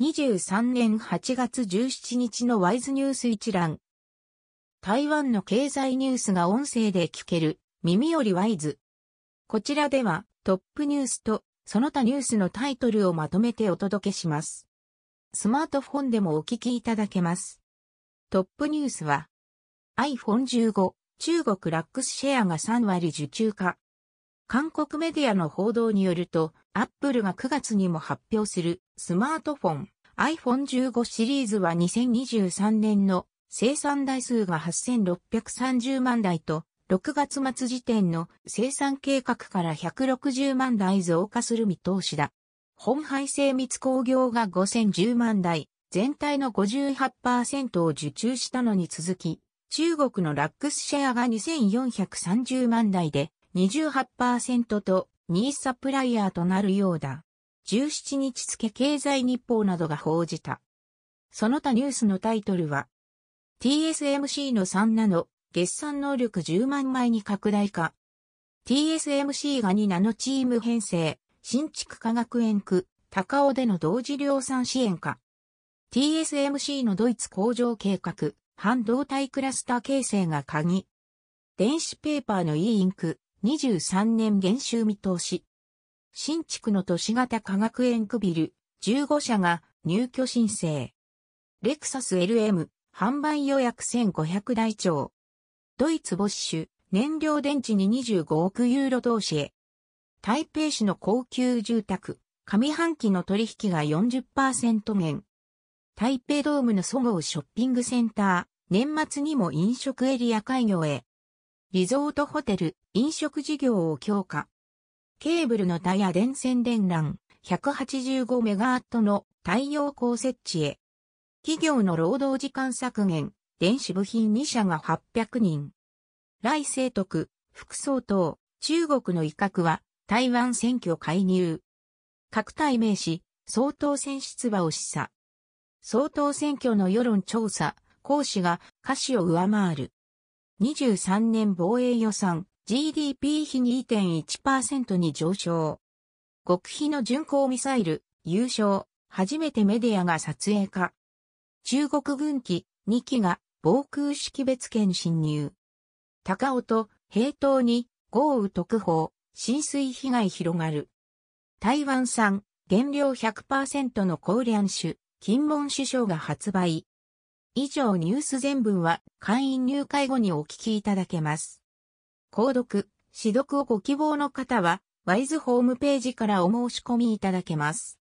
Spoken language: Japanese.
2023年8月17日のワイズニュース一覧。台湾の経済ニュースが音声で聞ける、耳よりワイズ。こちらではトップニュースとその他ニュースのタイトルをまとめてお届けします。スマートフォンでもお聞きいただけます。トップニュースは iPhone15 中国ラックスシェアが3割受注化。韓国メディアの報道によると、アップルが9月にも発表するスマートフォン iPhone15 シリーズは2023年の生産台数が8630万台と、6月末時点の生産計画から160万台増加する見通しだ。本配精密工業が5010万台、全体の58%を受注したのに続き、中国のラックスシェアが2430万台で28%と2位サプライヤーとなるようだ。17日付経済日報などが報じた。その他ニュースのタイトルは、TSMC の3ナノ、月産能力10万枚に拡大化。TSMC が2ナノチーム編成、新築科学園区、高尾での同時量産支援化。TSMC のドイツ工場計画、半導体クラスター形成が鍵。電子ペーパーの e インク、23年減収見通し。新築の都市型科学園区ビル15社が入居申請。レクサス LM 販売予約1500台超。ドイツボッシュ燃料電池に25億ユーロ投資へ。台北市の高級住宅上半期の取引が40%減。台北ドームのそごうショッピングセンター、年末にも飲食エリア開業へ。リゾートホテル、飲食事業を強化。ケーブルのタヤ電線電乱、185メガワットの太陽光設置へ。企業の労働時間削減、電子部品2社が800人。来清徳、副総統、中国の威嚇は台湾選挙介入。各体名詞、総統選出馬を示唆。総統選挙の世論調査、講師が歌詞を上回る。23年防衛予算 GDP 比2.1%に上昇。極秘の巡航ミサイル、優勝、初めてメディアが撮影化。中国軍機2機が防空識別圏侵入。高尾と平等に豪雨特報、浸水被害広がる。台湾産原料100%のコーリャン種、金門首相が発売。以上ニュース全文は会員入会後にお聞きいただけます。購読、指読をご希望の方は、ワイズホームページからお申し込みいただけます。